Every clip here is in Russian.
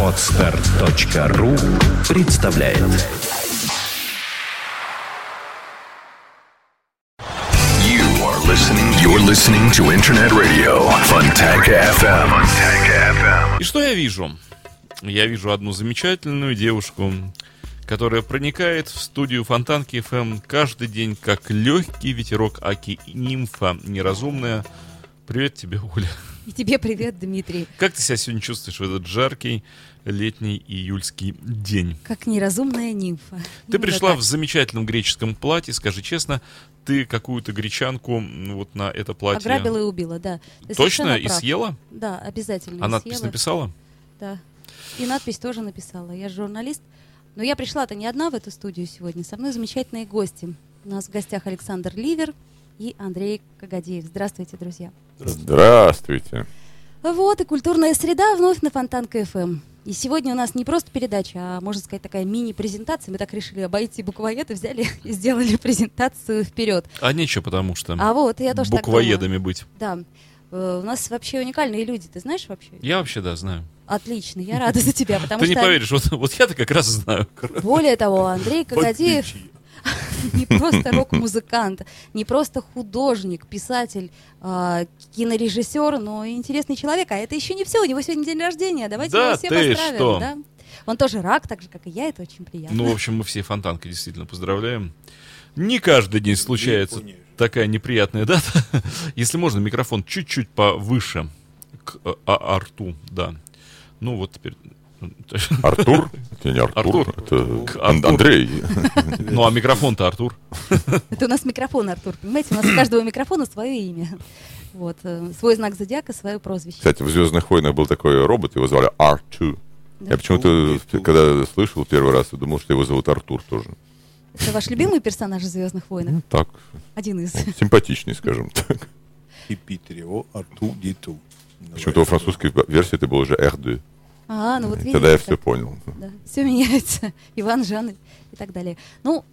Отстар.ру представляет You are listening. You're listening to Internet Radio Fontanka FM. FM. И что я вижу? Я вижу одну замечательную девушку, которая проникает в студию Фонтанки FM каждый день, как легкий ветерок Аки нимфа неразумная. Привет тебе, Оля. И тебе привет, Дмитрий. Как ты себя сегодня чувствуешь в этот жаркий летний июльский день? Как неразумная нимфа. Ты Именно пришла так. в замечательном греческом платье, скажи честно, ты какую-то гречанку вот на это платье... Ограбила и убила, да. Ты Точно? И съела? Да, обязательно А надпись съела. написала? Да. И надпись тоже написала. Я же журналист. Но я пришла-то не одна в эту студию сегодня. Со мной замечательные гости. У нас в гостях Александр Ливер и Андрей Кагадеев. Здравствуйте, друзья. Здравствуйте. Вот и культурная среда вновь на Фонтанка ФМ. И сегодня у нас не просто передача, а, можно сказать, такая мини-презентация. Мы так решили обойти буквоед и взяли и сделали презентацию вперед. А нечего, потому что А вот, я тоже так буквоедами быть. Да. Э, У нас вообще уникальные люди, ты знаешь вообще? Я вообще, да, знаю. Отлично, я рада за тебя, потому Ты что... не поверишь, вот, вот я-то как раз знаю. Более того, Андрей Кагадеев не просто рок-музыкант, не просто художник, писатель, а, кинорежиссер, но и интересный человек. А это еще не все, у него сегодня день рождения. Давайте Да его все ты поздравим. что? да? Он тоже рак, так же, как и я, это очень приятно. Ну, в общем, мы все фонтанкой действительно поздравляем. Не каждый день случается такая неприятная дата. Если можно, микрофон чуть-чуть повыше к э, а- рту, да. Ну, вот теперь... Артур? Это не Артур, Артур. это Артур. Андрей. Ну, а микрофон-то Артур. Это у нас микрофон, Артур, понимаете? У нас у каждого микрофона свое имя. Вот, э, свой знак зодиака, свое прозвище. Кстати, в «Звездных войнах» был такой робот, его звали R2. Да. Я почему-то, когда слышал первый раз, я думал, что его зовут Артур тоже. Это ваш любимый персонаж в Звездных войнах? Ну, так, Один из. он симпатичный, скажем так. и Питере. О, Арту, Диту. Почему-то во французской версии это был уже R2. А, ну вот видите. Тогда я все понял. Да, все меняется. Иван, Жанны и так далее. Ну,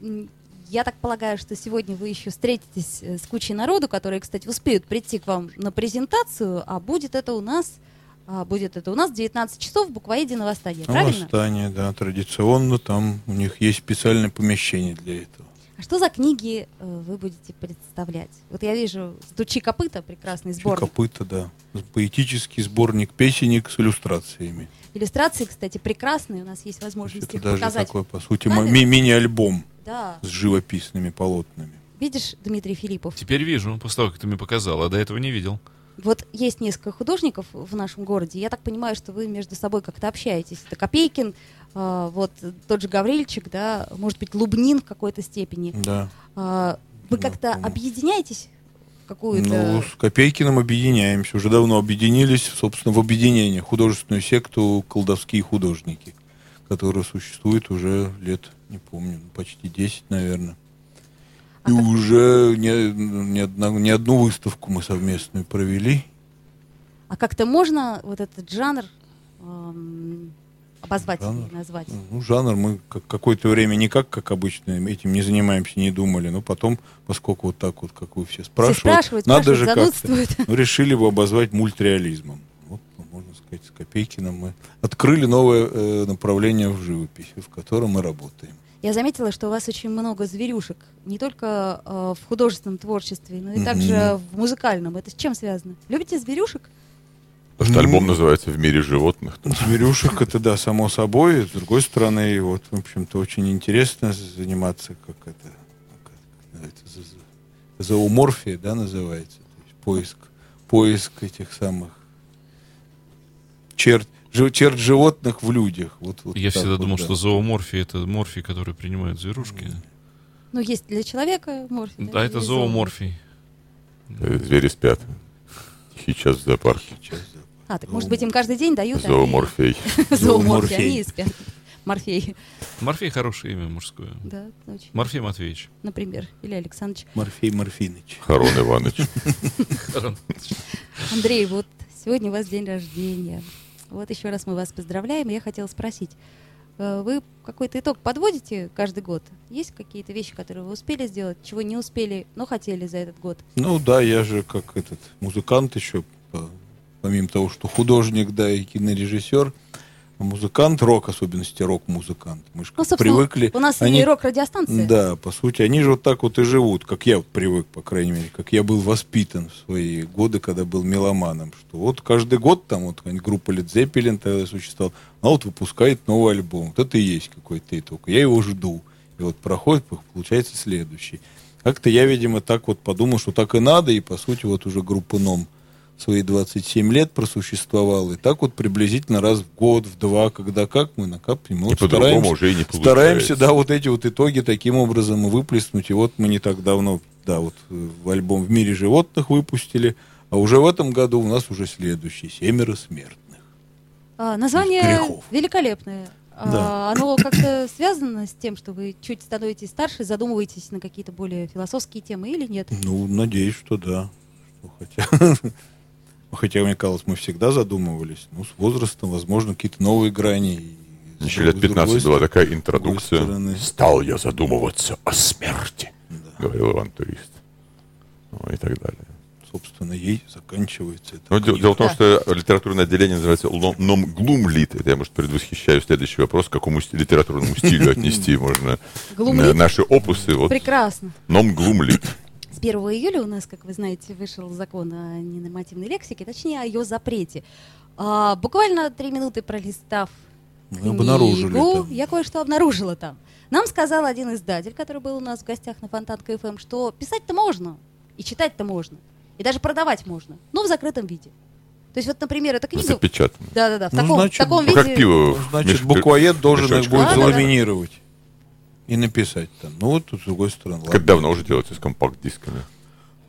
я так полагаю, что сегодня вы еще встретитесь э, с кучей народу, которые, кстати, успеют прийти к вам на презентацию, а будет это у нас, а, будет это у нас в 19 часов в буквоеде на восстание, правильно? восстание, да, традиционно там у них есть специальное помещение для этого. А что за книги э, вы будете представлять? Вот я вижу «Стучи копыта», прекрасный сборник. Копыта, да. Поэтический сборник песенник с иллюстрациями. Иллюстрации, кстати, прекрасные, у нас есть возможность Это их даже показать. такой, по сути, ми- мини-альбом Да. с живописными полотнами. Видишь, Дмитрий Филиппов? Теперь вижу, после того, как ты мне показал, а до этого не видел. Вот есть несколько художников в нашем городе. Я так понимаю, что вы между собой как-то общаетесь. Это Копейкин, а, вот э, тот же Гаврильчик, да, может быть, Лубнин в какой-то степени. Да. А, Вы Да, как-то помню. объединяетесь какую-то... Ну, с Копейкиным объединяемся. Уже давно объединились, собственно, в объединение. Художественную секту «Колдовские художники», которая существует уже лет, не помню, ну, почти 10, наверное. И как- уже не, не, одна- не одну выставку мы совместную провели. А как-то можно вот этот жанр эм, обозвать Жанр? назвать? Ну, жанр мы как, какое-то время никак, как обычно, этим не занимаемся, не думали. Но потом, поскольку вот так вот, как вы все Все спрашивают, спрашивают, надо же спрашивают, как-то. занудствуют. Ну, решили его обозвать мультреализмом. Вот, ну, можно сказать, с Копейкиным мы открыли новое э, направление в живописи, в котором мы работаем. Я заметила, что у вас очень много зверюшек. Не только э, в художественном творчестве, но и Мгм. также в музыкальном. Это с чем связано? Любите зверюшек? Потому что Ну, альбом называется «В мире животных». Зверюшек это да, само собой. С другой стороны, вот, в общем-то, очень интересно заниматься, как это, как это за- за- зооморфия, да, называется. То есть поиск, поиск этих самых черт, черт животных в людях. Вот, вот Я всегда вот, думал, да. что зооморфия это морфий, который принимают зверушки. Ну, есть для человека морфий. Да, это есть зооморфий. Э, Звери спят. Тихий час в зоопарке. Сейчас, да. А, так может быть им каждый день дают? а Зооморфей. Зооморфий, Зооморфей. они и спят. Морфей, Морфей хорошее имя мужское. да, очень. Морфей Матвеевич. Например, или Александрович. Морфей Морфиныч. Харон Иванович. Андрей, вот сегодня у вас день рождения. Вот еще раз мы вас поздравляем. Я хотела спросить, э, вы какой-то итог подводите каждый год? Есть какие-то вещи, которые вы успели сделать, чего не успели, но хотели за этот год? Ну да, я же как этот музыкант еще по помимо того, что художник, да, и кинорежиссер, музыкант, рок, особенности рок-музыкант. Мы же Ну, привыкли. у нас они- и рок-радиостанция. Да, по сути, они же вот так вот и живут, как я вот привык, по крайней мере, как я был воспитан в свои годы, когда был меломаном, что вот каждый год там вот какая-нибудь группа Led Zeppelin тогда существовала, а вот выпускает новый альбом. Вот это и есть какой-то итог. Я его жду. И вот проходит, получается, следующий. Как-то я, видимо, так вот подумал, что так и надо, и, по сути, вот уже группа НОМ свои 27 лет просуществовала, и так вот приблизительно раз в год, в два, когда как мы накапливаем. И Вот по-другому стараемся- уже и не получается. Стараемся, да, вот эти вот итоги таким образом выплеснуть. И вот мы не так давно, да, вот э, в альбом «В мире животных» выпустили, а уже в этом году у нас уже следующий «Семеро смертных». А, название грехов. великолепное. А, Да. оно как-то связано с тем, что вы чуть становитесь старше, задумываетесь на какие-то более философские темы или нет? Ну, надеюсь, что да. Что хотя... Хотя, мне казалось, мы всегда задумывались. Ну, с возрастом, возможно, какие-то новые грани. Еще лет с 15 другой была такая интродукция. стороны. Стал я задумываться о смерти, говорил Иван Турист. Ну, и так далее. Собственно, ей заканчивается это. Ну, дело, дело в том, Да. что литературное отделение называется ном, глумлит. Это я, может, предвосхищаю следующий вопрос, к какому литературному стилю отнести можно наши опусы. Вот Прекрасно. ном глумлит. С 1 июля у нас, как вы знаете, вышел закон о ненормативной лексике, точнее, о ее запрете. А, буквально три минуты пролистав Мы обнаружили книгу, там. я кое-что обнаружила там. Нам сказал один издатель, который был у нас в гостях на Фонтанка ФМ, что писать-то можно, и читать-то можно, и даже продавать можно, но в закрытом виде. То есть вот, например, эта книга... Запечатано. Да-да-да, в Ну, таком, значит, в таком Ну, виде... как пиво. в Значит, буквоед должен их будет Да, да, да. заламинировать и написать там. Ну вот, тут с другой стороны. Как ладно. давно уже делается с компакт-дисками.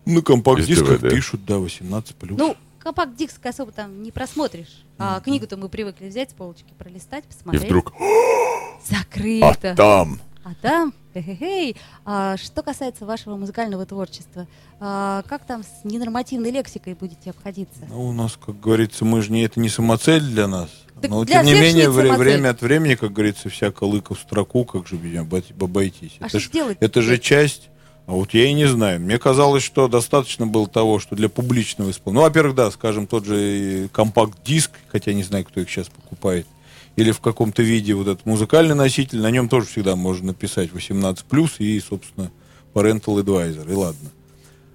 На компакт-дисках пишут, да, 18 плюс. Ну, компакт-диск особо там не просмотришь. А книгу-то мы привыкли взять с полочки, пролистать, И посмотреть. вдруг, а Закрыто. там, А там, хе-хе-хей. А что касается вашего музыкального творчества, а как там с ненормативной лексикой будете обходиться? Ну, у нас, как говорится, мы же не это не самоцель для нас. Так Но для тем не менее, вре- время от времени, как говорится, всяко лыка в строку, как же меня обойти- обойтись. А это, ж- это же часть. А вот я и не знаю. Мне казалось, что достаточно было того, что для публичного исполнения. Ну, во-первых, да, скажем, тот же компакт-диск, хотя не знаю, кто их сейчас покупает, или в каком-то виде вот этот музыкальный носитель, на нем тоже всегда можно написать 18+, и, собственно, parental advisor, и ладно.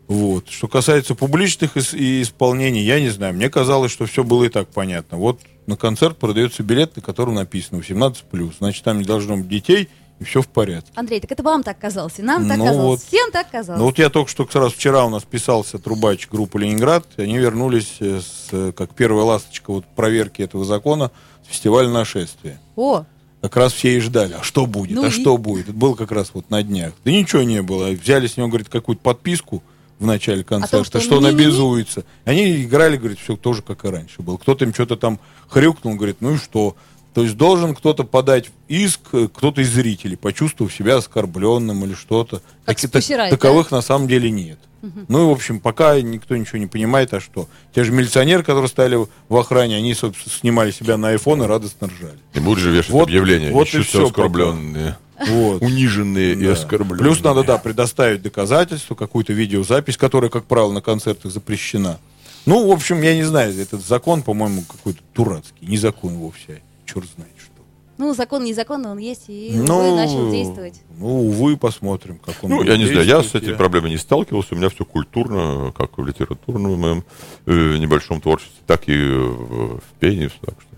Вот. Что касается публичных и исполнений, я не знаю. Мне казалось, что все было и так понятно. Вот на концерт продается билет, на котором написано 18+. Значит, там не должно быть детей, и все в порядке. Андрей, так это вам так казалось, и нам так Ну казалось, вот. всем так казалось. Ну вот я только что как раз вчера у нас писался трубач группы Ленинград, и они вернулись э, с, э, как первая ласточка вот проверки этого закона с фестиваля нашествия. О, Как раз все и ждали, а что будет, Ну а и? что будет. Это было как раз вот на днях. Да ничего не было. Взяли с него, говорит, какую-то подписку в начале концерта, что что, он ми-ми-ми? обязуется. Они играли, говорит, все тоже как и раньше было. Кто-то им что-то там хрюкнул, говорит, ну и что? То есть должен кто-то подать иск, э, кто-то из зрителей, почувствовав себя оскорбленным или что-то. Как Riot, таковых на самом деле нет. Ну и, в общем, пока никто ничего не понимает, а что? Те же милиционеры, которые стояли в охране, они, собственно, снимали себя на iPhone и радостно ржали. и будут же вешать Вот- объявления. вот Ищутся и всё оскорбленные, Вот. униженные и Да. оскорбленные. Плюс надо, да, предоставить доказательства, какую-то видеозапись, которая, как правило, на концертах запрещена. Ну, в общем, я не знаю, этот закон, по-моему, какой-то дурацкий, не закон вовсе, черт знает что. ну закон не закон, но он есть, и ну, увы, начал действовать. Ну, увы, посмотрим, как он Ну, будет я не знаю, я с этими проблемами не сталкивался. У меня все культурно, как в литературном моем э, небольшом творчестве, так и в, в пении. Так что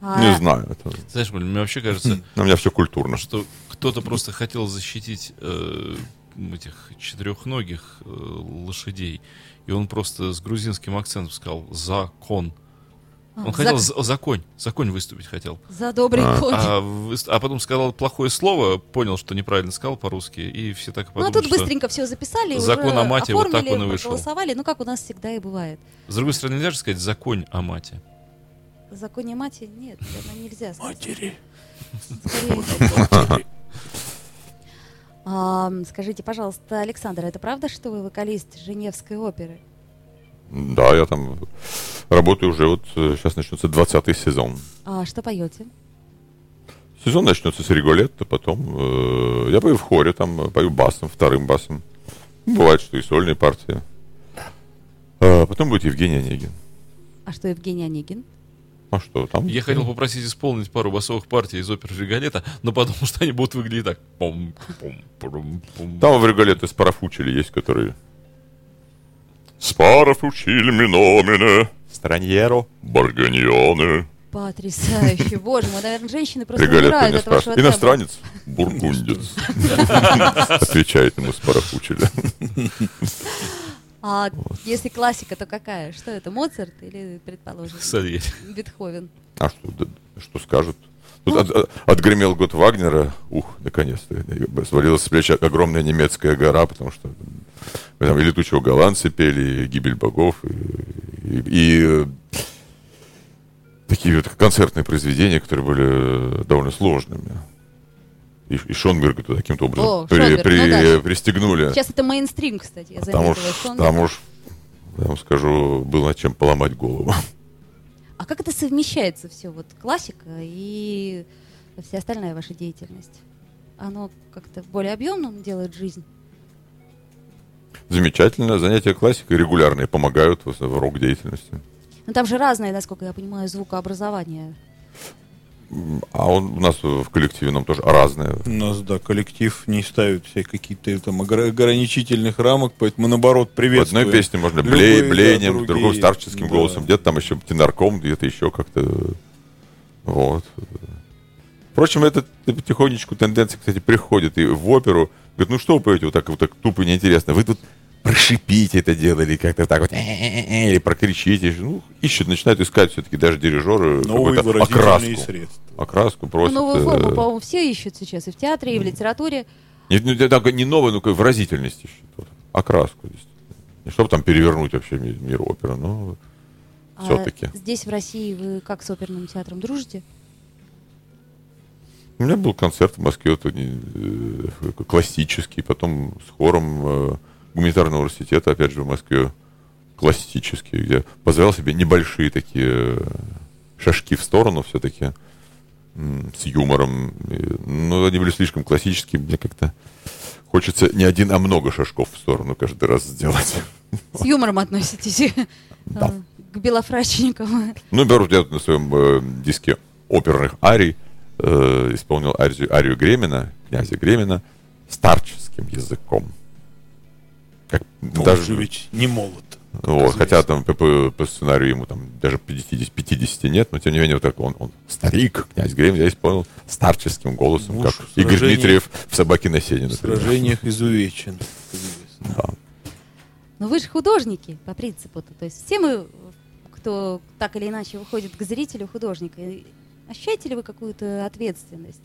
А, не знаю. Это, Знаешь, блин, мне вообще кажется, у меня все культурно. что кто-то просто хотел защитить э, этих четырехногих э, лошадей. И он просто с грузинским акцентом сказал «закон». А, Он хотел за, за, конь, за конь выступить хотел. за добрый конь. А, а потом сказал плохое слово, понял, что неправильно сказал по-русски, и все так и Ну, а подумали, тут что... быстренько все записали, закон уже о мате вот так оформили, он и вышел. проголосовали, ну, как у нас всегда и бывает. С другой стороны, нельзя же сказать «закон о мате». Законе мати нет, это нельзя сказать. Матери. Скорее. А, скажите, пожалуйста, Александр, это правда, что вы вокалист Женевской оперы? Да, я там работаю уже, вот э, сейчас начнется 20-й сезон. А что поете? Сезон начнется с Риголетто, потом э, я пою в хоре, там э, пою басом, вторым басом. Ну, Бывает, что и сольные партии. А потом будет Евгений Онегин. А что Евгений Онегин? А что там? Я хотел попросить исполнить пару басовых партий из оперы Риголета, но подумал, что они будут выглядеть так. Пум, пум, пум, пум. Там в Регалете Спарафучили есть, которые... Спарафучили миномине, страньеро, барганьоне. Потрясающе. Боже мой, наверное, женщины просто Регалет умирают не от вашего спрашивает. Иностранец, бургундец. Отвечает ему Спарафучили. тембра. А если классика, то какая? Что это, Моцарт или, предположим, Савелий. Бетховен? А что, да, что скажут? Тут от- от- отгремел год Вагнера, ух, наконец-то, свалилась с плеч огромная немецкая гора, потому что там и летучего голландца пели, и гибель богов, и, и- и, э, такие вот концертные произведения, которые были э, довольно сложными. И, и Шонберга туда каким-то образом О, при- Шонберг, при- ну да. пристегнули. Сейчас это мейнстрим, кстати, я Потому заметила. что Шонберг. там уж, я вам скажу, было над чем поломать голову. А как это совмещается все, вот классика и вся остальная ваша деятельность? Оно как-то более объемным делает жизнь? Замечательно. Занятия классикой регулярные помогают в, рок-деятельности. Ну там же разное, насколько я понимаю, звукообразование. А он у нас в коллективе нам тоже разное. У нас, да, коллектив не ставит все какие-то там огра- ограничительных рамок, поэтому наоборот, В приветствуем. одной песне можно Любые, блей, да, блеянием, в другие, другой старческим да. голосом, где-то там еще тенорком, где-то еще как-то. Вот. Впрочем, эта потихонечку тенденция, кстати, приходит и в оперу. Говорит, ну что вы поете вот так, вот так тупо неинтересно? Вы тут прошипите это дело или как-то так вот, или прокричите. Ну, ищут, начинают искать все-таки даже дирижеры какую-то выразительные окраску. средства. Окраску Ну, просят. новую форму, э, по-моему, все ищут сейчас и в театре, и в литературе. Не, ну, так, не новую, ну, как выразительность ищут. Вот. Окраску. действительно. Не чтобы там перевернуть вообще ми- мир оперы, но А все-таки. здесь, в России, вы как с оперным театром дружите? У меня был концерт в Москве, вот, э, классический, потом с хором э, гуманитарного университета, опять же, в Москве, классический, где позволял себе небольшие такие э, шажки в сторону все-таки, с юмором. Но они были слишком классические, мне как-то хочется не один, а много шажков в сторону каждый раз сделать. С юмором относитесь Да. э, к белофрачникам. Ну, например, я на своем э, диске оперных арий э, исполнил арию, арию Гремина, князя Гремина, старческим языком. Как, Он даже, же ведь не молод. вот, хотя там по, по- по сценарию ему там даже 50, 50 нет, но тем не менее вот так он, он старик, князь Гремин, я исполнил старческим голосом, Ну как Игорь Дмитриев в «Собаке на сене». В сражениях изувечен. как известно. Да. Но вы же художники, по принципу-то. То есть все мы, кто так или иначе выходит к зрителю художника, и ощущаете ли вы какую-то ответственность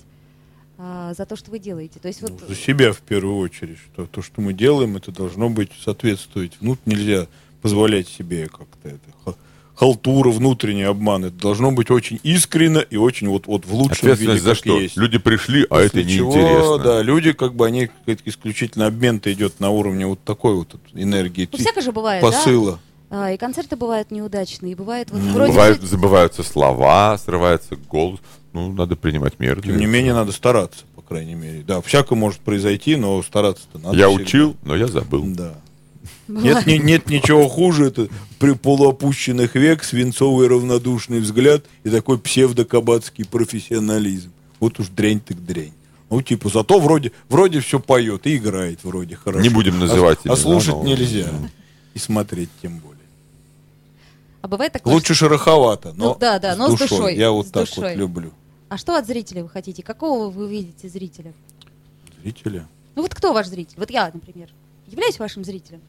а, за то, что вы делаете? То есть вот... Ну, за себя в первую очередь. Что то, что мы делаем, это должно быть соответствовать. Ну, нельзя позволять себе как-то это ха- халтура, внутренний обман. Это должно быть очень искренно и очень вот, вот в лучшем виде, за что? есть. Люди пришли, а После это чего, неинтересно. Да, люди как бы, они как исключительно обмен-то идет на уровне вот такой вот энергии, Ну, ти- всяко же бывает, посыла. да? А, и концерты бывают неудачные, и бывает вот вроде Ну, Бывают, бы- забываются слова, срывается голос. Ну, надо принимать меры. Тем не менее, надо стараться, по крайней мере. Да, всякое может произойти, но стараться-то надо. Я всегда. учил, но я забыл. Да. Нет, ни- нет ничего хуже, это при полуопущенных век свинцовый равнодушный взгляд и такой псевдокабацкий профессионализм. Вот уж дрянь так дрянь. Ну, типа, зато вроде, вроде все поет и играет вроде хорошо. Не будем называть А, а имена, слушать но- нельзя. И смотреть тем более. А бывает такое, Лучше шероховато, но, Ну, да, да, но с душой, Я вот с так душой. вот люблю. А что от зрителя вы хотите? Какого вы видите зрителя? Зрители, Ну вот кто ваш зритель? Вот я, например, являюсь вашим зрителем.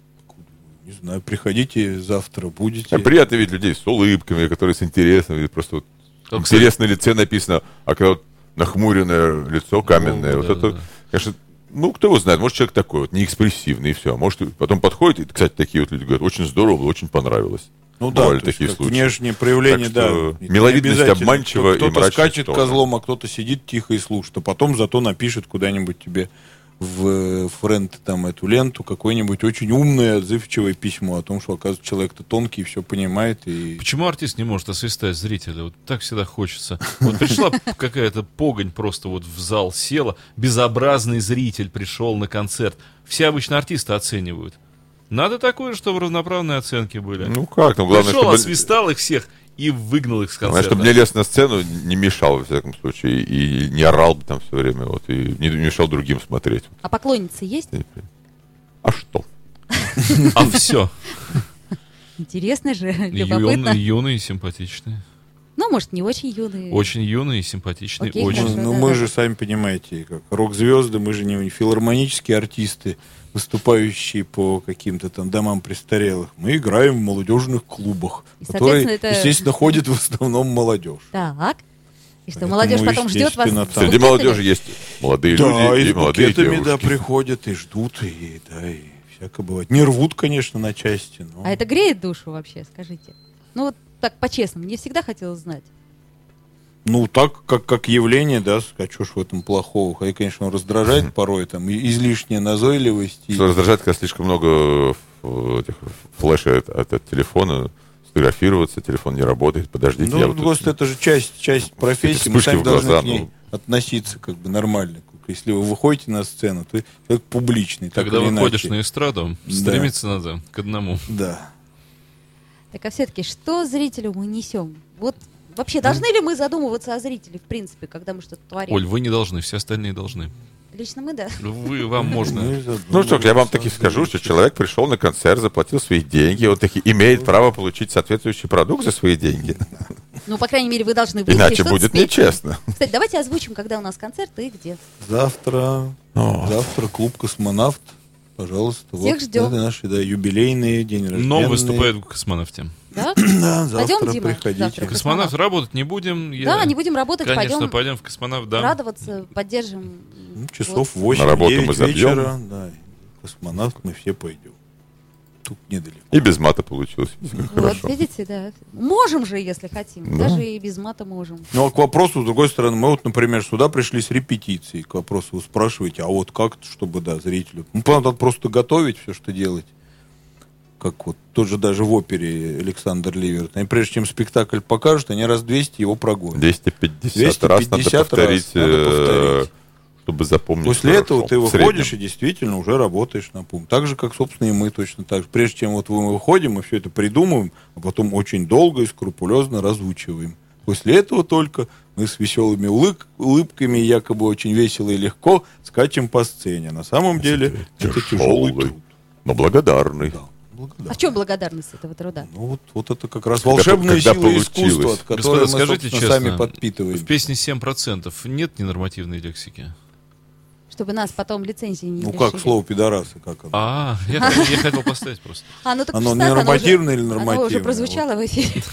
не знаю, приходите завтра, будете. А Приятно видеть людей с улыбками, которые с интересом, или просто вот Как, кстати, интересно на лице написано, а когда вот нахмуренное лицо каменное, Ну, вот да, это, да. конечно, ну, кто его знает, может, человек такой вот, неэкспрессивный, и все. Может, потом подходит, и, кстати, такие вот люди говорят, очень здорово, очень понравилось. Ну да, Бывали такие случаи. внешнее проявление, Так что да. Миловидность обманчива и Кто-то скачет тоже. козлом, а кто-то сидит тихо и слушает, а потом зато напишет куда-нибудь тебе в э, френд там эту ленту какое-нибудь очень умное, отзывчивое письмо о том, что, оказывается, человек-то тонкий, все понимает и... Почему артист не может освистать зрителя? Вот так всегда хочется. Вот пришла какая-то погонь просто вот в зал села, безобразный зритель пришел на концерт. Все обычно артисты оценивают. Надо такое, чтобы равноправные оценки были. Ну как, ну главное, Пришел, чтобы... освистал их всех и выгнал их с Главное, концерта. чтобы мне лез на сцену, не мешал, во всяком случае, и не орал бы там все время, вот, и не мешал другим смотреть. А поклонницы есть? А что? А все. Интересно же, любопытно. Юные, юные, симпатичные. Ну, может, не очень юные. Очень юные, симпатичные, Окей, очень. хорошо. Ну, да, мы да. же, сами понимаете, как рок-звезды, мы же не филармонические артисты, выступающие по каким-то там домам престарелых. Мы играем в молодежных клубах, И, которые, соответственно, это- естественно, ходит в основном молодежь. Так. И что, Поэтому, молодежь потом ждет вас? там- Среди букетами? молодежи есть молодые Да, люди и и с молодые букетами, да, девушки. приходят и ждут, и, да, и всякое бывает. Не рвут, конечно, на части, но... А это греет душу вообще, скажите? Ну, вот так по-честному, мне всегда хотелось знать. Ну, так, как, как явление, да, а что ж в этом плохого? Хотя, конечно, он раздражает порой, там, и- излишняя назойливость. и- Что раздражает, когда слишком много э, этих флешей от, от- от телефона, сфотографироваться, телефон не работает, подождите, я Ну, вот тут- просто это же часть, часть профессии, мы сами в должны глаза, к ней ну. относиться как бы нормально. Если вы выходите на сцену, то человек публичный, Когда выходишь иначе. на эстраду, Да. стремиться надо к одному. Да. Так а все-таки, что зрителю мы несем? Вот Ну. вообще, должны ли мы задумываться о зрителе, в принципе, когда мы что-то творим? Оль, вы не должны, все остальные должны. Лично мы, да. Вы, вам можно. Ну что ж, я вам таки скажу, что человек пришел на концерт, заплатил свои деньги, он таки имеет право получить соответствующий продукт за свои деньги. Ну, по крайней мере, вы должны выйти и Иначе будет спеть. нечестно. Кстати, давайте озвучим, когда у нас концерт и где. Завтра, О. завтра клуб «Космонавт». Пожалуйста. Всех вот, ждем. Это наши, да, юбилейные, день рождения. Но выступает в космонавте. Да? Да, Пойдем, завтра Дима, приходите. завтра. Космонавт работать не будем. я- Да, не будем работать, Конечно, пойдем пойдем в космонавт, да. радоваться, поддержим. Ну, часов Вот. 8 На работу мы 9 забьем. вечера. Да, космонавт мы все пойдем. Тут недалеко. И без мата получилось. Видите, как Вот, Хорошо. видите, да. Можем же, если хотим. Да. Даже и без мата можем. Ну, а к вопросу, с другой стороны, мы вот, например, сюда пришли с репетицией. К вопросу вы спрашиваете, а вот как, чтобы, да, зрителю... Ну, надо просто готовить все, что делать. Как вот тот же даже в опере Александр Ливерт. Они прежде чем спектакль покажут, они раз 200 его прогонят. 250, раз надо 250 раз повторить, надо э, повторить. Чтобы запомнить. После хорошо. этого ты выходишь и действительно уже работаешь на пункт. Так же, как, собственно, и мы точно так же. Прежде чем вот мы выходим, мы все это придумываем, а потом очень долго и скрупулезно разучиваем. После этого только мы с веселыми улыб- улыбками, якобы очень весело и легко, скачем по сцене. На самом деле это тяжелый труд. но благодарный. Да, благодарен. А в чем благодарность этого труда? Ну вот, вот это как раз волшебная когда сила получилось. искусства, от которой Господа, мы, скажите честно, сами подпитываем. В песне 7% нет ненормативной лексики. Чтобы нас потом лицензии не Ну лишили. как слово пидорасы, как оно? А, я, я хотел поставить просто. А, ну так Оно так, нормативное уже- или Оно уже нормативное? прозвучало в эфире.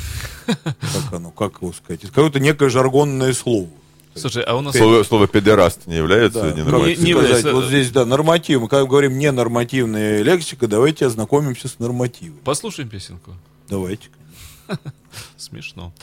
Как оно, как его сказать? Это какое-то некое жаргонное слово. Слушай, а у нас... Слово, слово педераст не является Да, ненормативным? Не- не сказать, является- вот здесь, да, норматив. Мы когда говорим ненормативная лексика, давайте ознакомимся с нормативами. Послушаем песенку. Давайте. Смешно.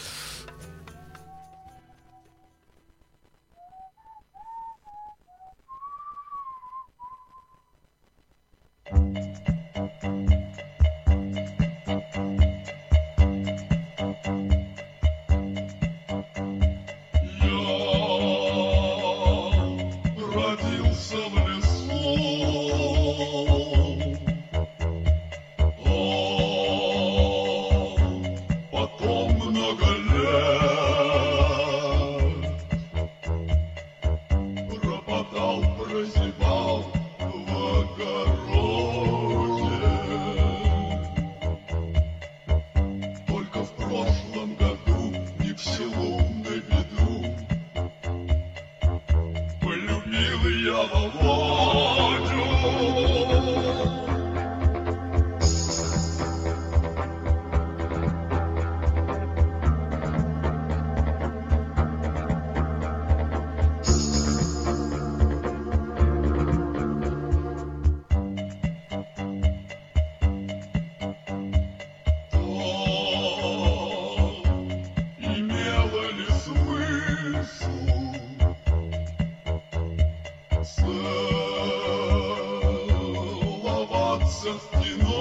Целоваться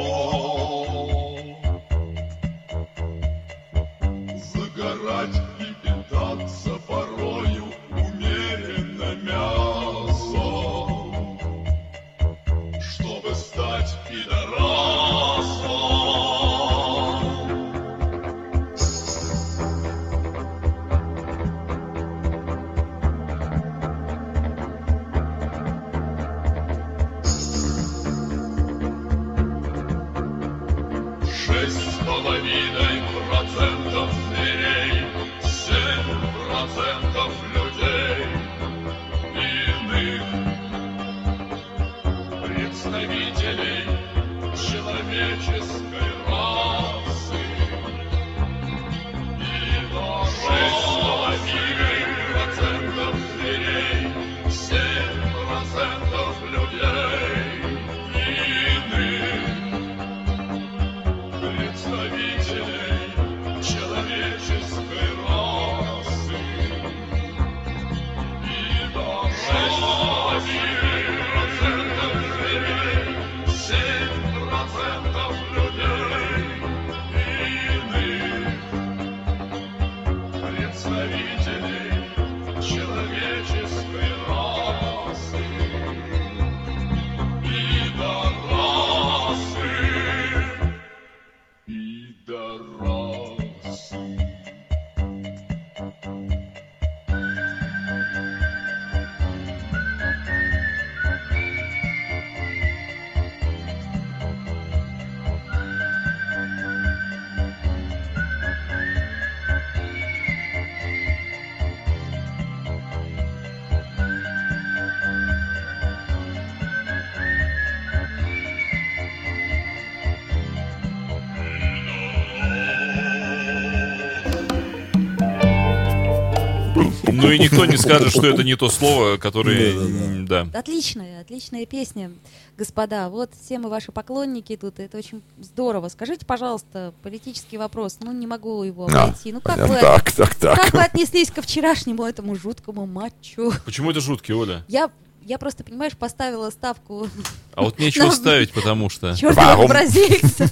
Ну и никто не скажет, что это не то слово, которое... Да. Отличная, отличная песня, господа. Вот все мы ваши поклонники тут, это очень здорово. Скажите, пожалуйста, политический вопрос, ну не могу его А, обойти. Ну как вы, Так, так, так. как вы отнеслись ко вчерашнему этому жуткому матчу? Почему это жуткий, Оля? Я, я просто, понимаешь, поставила ставку А вот нечего ставить, потому что... черного Варум. бразильца.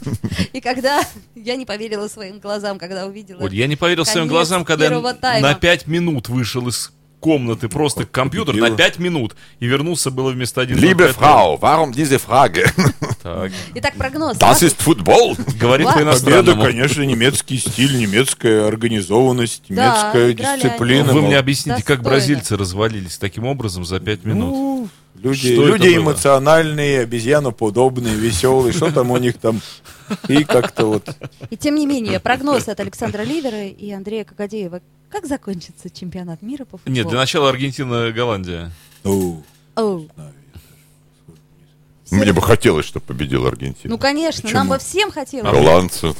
И когда я не поверила своим глазам, когда увидела... Вот я не поверил своим глазам, когда на 5 минут вышел из комнаты просто к компьютеру на 5 минут и вернулся было вместо 1 Liebe Frau, warum diese Frage? Так, Итак, прогноз. Das ist Football. говорит Ладно. Победа, по-иностранному. конечно, немецкий стиль, немецкая организованность, немецкая дисциплина. Вы мне объясните, как бразильцы развалились таким образом за 5 минут? ну, люди, Что люди эмоциональные, обезьяноподобные, веселые, что там у них там. И как-то вот И тем не менее, прогноз от Александра Ливера и Андрея Кагадеева. Как закончится чемпионат мира по футболу? Нет, для начала Аргентина-Голландия. Оу. Мне бы хотелось, чтобы победила Аргентина. Ну, конечно, Почему? нам бы всем хотелось. Голландцы.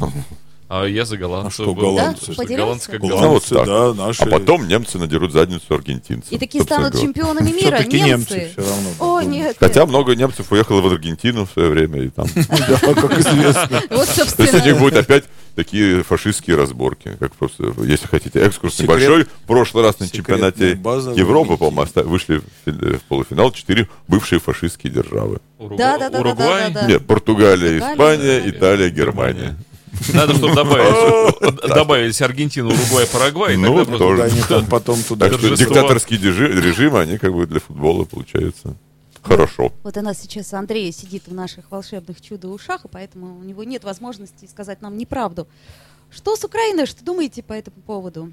А я за голландцев. А что голландцы? Что, Поделился? голландцы как голландцы. да, наши. А потом немцы надерут задницу аргентинцев. И такие собственно станут говоря. чемпионами мира, Все-таки немцы немцы. все равно. О, нет. Хотя много немцев уехало в Аргентину в свое время. И там. Да, как известно. Вот, То есть у них собственно. будут опять такие фашистские разборки. Как просто, если хотите, экскурс Секрет- небольшой. В прошлый раз на чемпионате Европы, по-моему, оста- вышли в фи- в полуфинал четыре бывшие фашистские державы. Да, да, да, да, Уругвай. да, да. Нет, Португалия, Португалия, Испания, Италия, Италия, Германия. Надо, чтобы добавить, добавились Аргентина, Уругвай, Парагвай. и Ну, тоже. Они там потом туда. Так что диктаторские режимы, они как бы для футбола получаются хорошо. Вот у нас сейчас Андрей сидит в наших волшебных чудо-ушах, и поэтому у него нет возможности сказать нам неправду. Что с Украиной? Что думаете по этому поводу?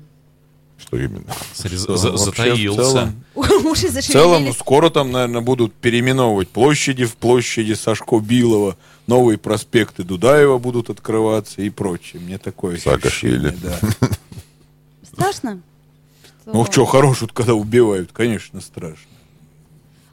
Что именно? Смотри, Что за- вообще в затаился. целом- Уши В целом, зашевелились. скоро там, наверное, будут переименовывать площади в площади Сашко Билова, новые проспекты Дудаева будут открываться и прочее. Мне такое Саакашвили. ощущение, да. Страшно? Ну, что, хорошут, когда убивают, конечно, страшно.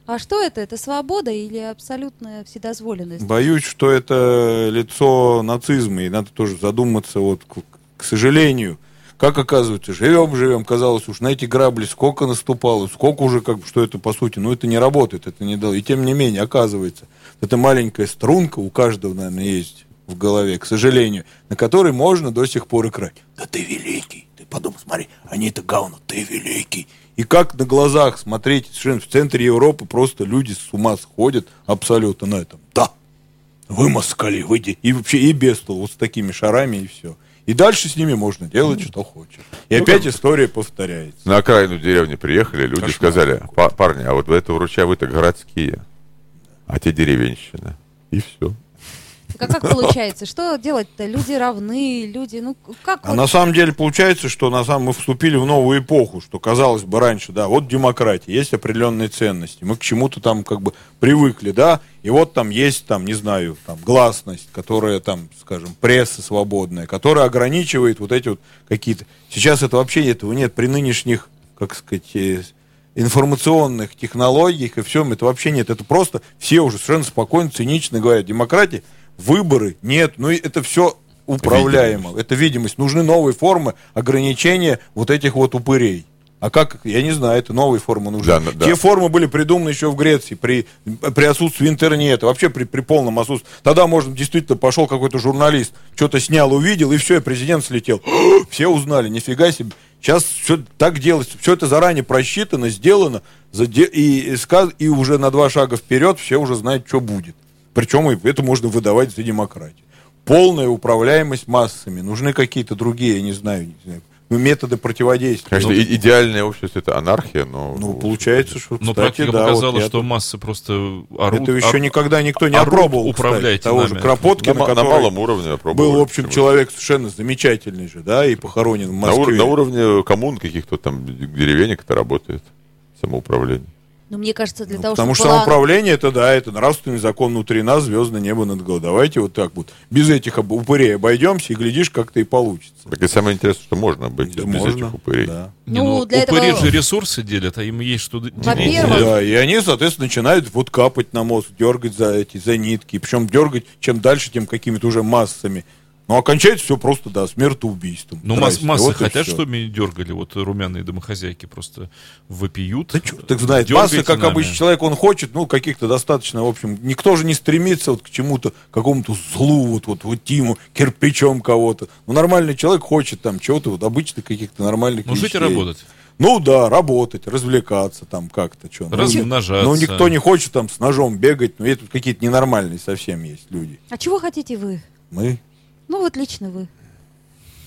А что это? Это свобода или абсолютная вседозволенность? Боюсь, что это лицо нацизма, и надо тоже задуматься, вот, к, к сожалению, как оказывается, живем, живем, казалось, уж на эти грабли сколько наступало, сколько уже, как что это по сути, ну это не работает, это не дало. И тем не менее, оказывается, это маленькая струнка у каждого, наверное, есть в голове, к сожалению, на которой можно до сих пор играть. Да ты великий, ты подумай, смотри, они это говно, ты великий. И как на глазах смотреть, в центре Европы просто люди с ума сходят абсолютно на этом. Да, вы москали, выйди. И вообще и без того, вот с такими шарами и все. И дальше с ними можно делать, что хочешь. И опять история повторяется. На окраину деревни приехали, люди Кошмар. сказали, «Па- парни, а вот вы это вруча вы-то городские, а те деревенщина. И все. А как получается? Что делать-то? Люди равны, люди, ну как А вот- на самом деле получается, что на самом мы вступили в новую эпоху, что казалось бы раньше, да, вот демократия, есть определенные ценности, мы к чему-то там как бы привыкли, да, и вот там есть там, не знаю, там гласность, которая там, скажем, пресса свободная, которая ограничивает вот эти вот какие-то. Сейчас это вообще этого нет при нынешних, как сказать, э, информационных технологиях и всем это вообще нет. Это просто все уже совершенно спокойно, цинично говорят, демократия, выборы нет, ну это все управляемо. Это видимость. Нужны новые формы ограничения вот этих вот упырей. А как, я не знаю, это новые формы нужны. Да, да. Те формы были придуманы еще в Греции при, при отсутствии интернета, вообще при, при полном отсутствии. Тогда, может, действительно пошел какой-то журналист, что-то снял, увидел, и все, и президент слетел. Все узнали, нифига себе. Сейчас все так делается, все это заранее просчитано, сделано, и, и, и уже на два шага вперед все уже знают, что будет. Причем и это можно выдавать за демократию. Полная управляемость массами. Нужны какие-то другие, я не знаю, не знаю, методы противодействия. Конечно, Ну, идеальное общество это анархия, но... Ну, получается, что, Но кстати, практика да, вот показала, я что массы просто орут. Это еще ор- никогда никто не орут опробовал, управлять кстати, того же. Кропоткина, на, на малом уровне был, в общем, человек совершенно замечательный же, да, и похоронен в На, Москве. ур- на уровне коммун каких-то там деревенек это работает. Самоуправление. Но мне кажется, для Ну, того, потому чтобы что была- самоуправление это да, это нравственный закон внутри нас, звездное небо над головой. Давайте вот так вот. Без этих упырей обойдемся, и глядишь, как-то и получится. Так и самое интересное, что можно быть Да, без можно, этих упырей. да. Не, Ну, ну, для упыри этого- же ресурсы делят, а им есть что. Во-первых, Да, и они, соответственно, начинают вот капать на мозг, дергать за эти, за нитки. Причем дергать, чем дальше, тем какими-то уже массами. Но окончается все просто, да, смертоубийством. Ну, масс- массы вот хотят, чтобы меня дергали. Вот румяные домохозяйки просто вопиют. Да черт так знает. Дергайте Масса, как нами. обычный человек, он хочет, ну, каких-то достаточно, в общем, никто же не стремится вот к чему-то, к какому-то злу, вот, вот, вот Тиму, кирпичом кого-то. Ну, нормальный человек хочет там чего-то, вот, обычных каких-то нормальных Ну, жить и работать. Ну, да, работать, развлекаться там как-то, что. Ну, Размножаться. Ну, никто не хочет там с ножом бегать, но это какие-то ненормальные совсем есть люди. А чего хотите вы? Мы, Ну вот лично вы.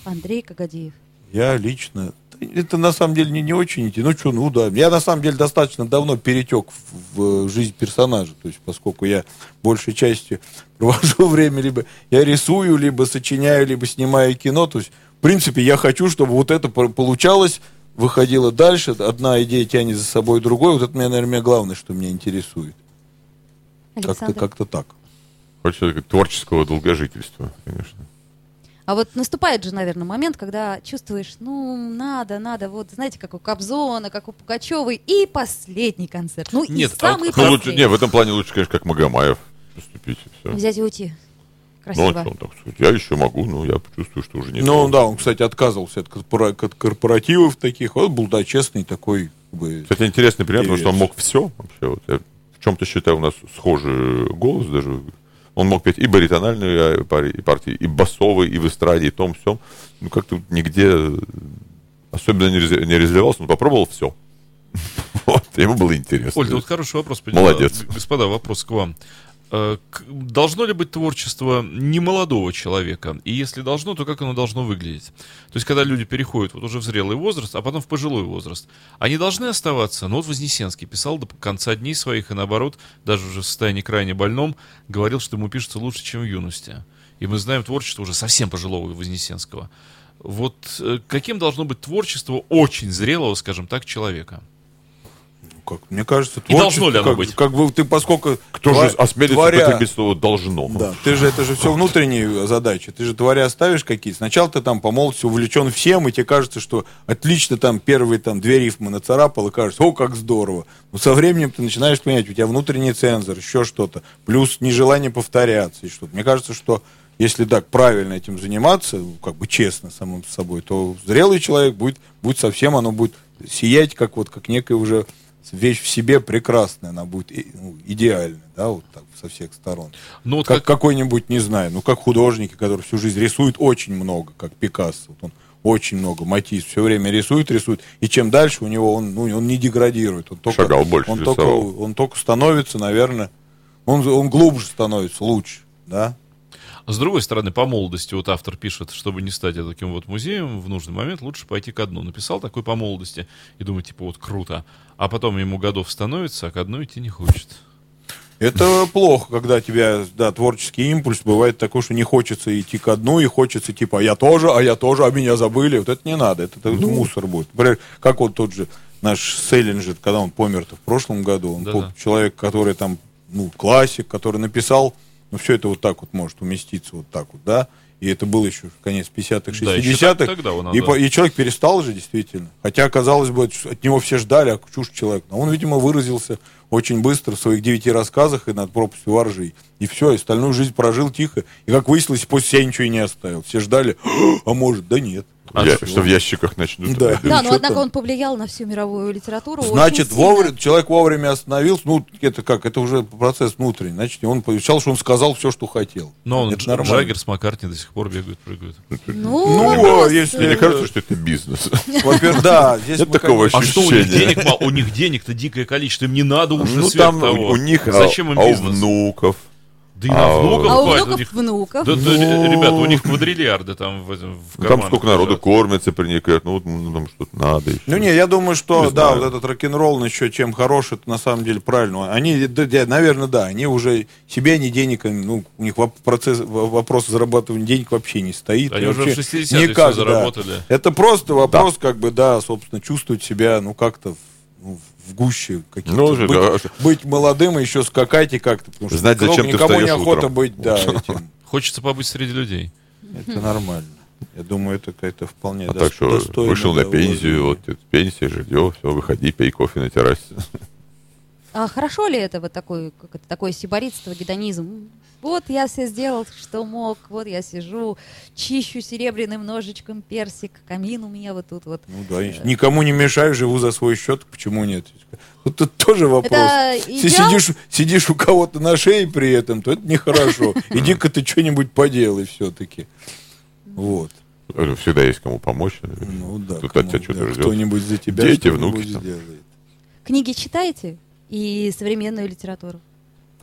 Андрей Кагадеев. я лично, это на самом деле не, не очень идти. Ну что, ну да. Я на самом деле достаточно давно перетек в, в жизнь персонажа. То есть, поскольку я большей частью провожу время, либо я рисую, либо сочиняю, либо снимаю кино. То есть, в принципе, я хочу, чтобы вот это по- получалось, выходило дальше. Одна идея тянет за собой другой. Вот это, наверное, главное, что меня интересует. Как-то как так. Хочется творческого долгожительства, конечно. А вот наступает же, наверное, момент, когда чувствуешь, ну, надо, надо, вот, знаете, как у Кобзона, как у Пугачевой, и последний концерт. Ну, Нет, и а самый Ну, лучше, последний. не, в этом плане лучше, конечно, как Магомаев поступить. и всё. Взять и уйти. Ну, Красиво. а что он так сказать? Я еще могу, но я чувствую, что уже не Ну да, он, кстати, отказывался от, корпора- от корпоративов таких. Он был, да, честный такой, как бы, Кстати, интересный пример, потому что он мог все вообще. Вот я в чем-то считаю, у нас схожий голос даже. Он мог петь и баритональные пари- и партии, и басовые, и в эстраде, и том всем. Ну, как-то нигде э, особенно не, разли- не разливался, но попробовал все. Вот, ему было интересно. Оль, да вот хороший вопрос. подняла. Молодец. Господа, вопрос к вам. Э, Должно ли быть творчество немолодого человека? И если должно, то как оно должно выглядеть? То есть, когда люди переходят вот уже в зрелый возраст, а потом в пожилой возраст, они должны оставаться? Ну вот Вознесенский писал до конца дней своих, и наоборот, даже уже в состоянии крайне больном, говорил, что ему пишется лучше, чем в юности. И мы знаем творчество уже совсем пожилого Вознесенского. Вот э, каким должно быть творчество очень зрелого, скажем так, человека? Как, мне кажется, И должно ли оно как, быть? как бы ты, поскольку... Кто тва- же осмелится творя- употребить слово «должно»? Да, ты же, это же все внутренние задачи. Ты же творя ставишь какие-то. Сначала ты там по молодости увлечен всем, и тебе кажется, что отлично там первые там две рифмы нацарапал, и кажется, о, как здорово. Но со временем ты начинаешь понимать, у тебя внутренний цензор, еще что-то, плюс нежелание повторяться и что-то. Мне кажется, что если так правильно этим заниматься, ну, как бы честно самим собой, то зрелый человек будет, будет совсем, оно будет сиять, как вот, как некая уже вещь в себе прекрасная, она будет ну, идеальная, да, вот так со всех сторон. Ну вот как, как, какой-нибудь, не знаю, ну как художники, которые всю жизнь рисуют очень много, как Пикассо. Вот он очень много, Матисс все время рисует, рисует. И чем дальше у него он, ну, он не деградирует. Он только, Шагал больше, он только, он только становится, наверное, он, он глубже становится, лучше, да. С другой стороны, по молодости, вот автор пишет, чтобы не стать таким вот музеем, в нужный момент лучше пойти ко дну. Написал такой по молодости и думает, типа, вот круто. А потом ему годов становится, а ко дну идти не хочет. Это плохо, когда тебя, да, творческий импульс бывает такой, что не хочется идти ко дну, и хочется типа, а я тоже, а я тоже, а меня забыли. Вот это не надо, это, это Ну. мусор будет. Например, как вот тот же наш Селлинджер, когда он помер-то в прошлом году, он Да-да. был человек, который там, ну, классик, который написал, ну, все это вот так вот может уместиться вот так вот, да, и это было еще конец 50-х, Да, еще 60-х. тогда он, и, да. и человек перестал же, действительно. Хотя, казалось бы, от него все ждали, а чушь человек. Но он, видимо, выразился очень быстро в своих девяти рассказах и над пропастью воржи. И все, и остальную жизнь прожил тихо. И, как выяснилось, после себя ничего и не оставил. Все ждали, а может, да нет. А Я- что? в ящиках начнут. Да. Да, но Что однако там? он повлиял на всю мировую литературу. Значит, вовремя, человек вовремя остановился. Ну, это как? Это уже процесс внутренний. Значит, он получал, что он сказал все, что хотел. Но он, это Дж- нормально. Джаггер с Маккартни до сих пор бегают, прыгают. Ну, Ну, просто- если- Мне кажется, что это бизнес. Во-первых, да, здесь Нет такого бы- А что у них денег? У них денег-то дикое количество, им не надо уже Ну, сверх там того. у, у них, а, а у бизнес? внуков. Да и на А, внуков А у хватит. внуков них- внуков. Да, да, ре- ребята, у них квадриллиарды там в, в Ну, там сколько народу кормится при них, говорят, ну, вот, ну, там что-то надо еще. Ну не, я думаю, что Не да, знаю. вот этот рок-н-ролл еще чем хорош, это на самом деле правильно. Они, да, да, наверное, да, они уже себе ни денег, ну, у них процесс, вопрос зарабатывания денег вообще не стоит. Они уже в вообще 60-е никак, да. заработали. Это просто вопрос, как бы, да, собственно, чувствовать себя, ну, как-то в, ну, в гуще каких-то. Ну, быть, да. быть молодым и еще скакать и как-то. Потому что Знать, зачем ты никому не охота утром. быть, да, этим. Хочется побыть среди людей. Это нормально. Я думаю, это какая-то вполне А так что вышел на пенсию, вот пенсия, жилье, все, выходи, пей кофе на террасе. А хорошо ли это вот такой, как это, такое сиборитство, гедонизм? Вот я все сделал, что мог, вот я сижу, чищу серебряным ножичком персик, камин у меня вот тут вот. Ну да, я никому не мешаю, живу за свой счет, почему нет? Вот тут тоже вопрос. Это Если идеал? сидишь, сидишь у кого-то на шее при этом, то это нехорошо. Иди-ка ты что-нибудь поделай все-таки. Вот. Говорю, Всегда есть кому помочь. Ну да, Тут кому- от тебя что-то да, ждет. кто-нибудь за тебя Дети, что-нибудь внуки сделает. Книги читаете? И современную литературу?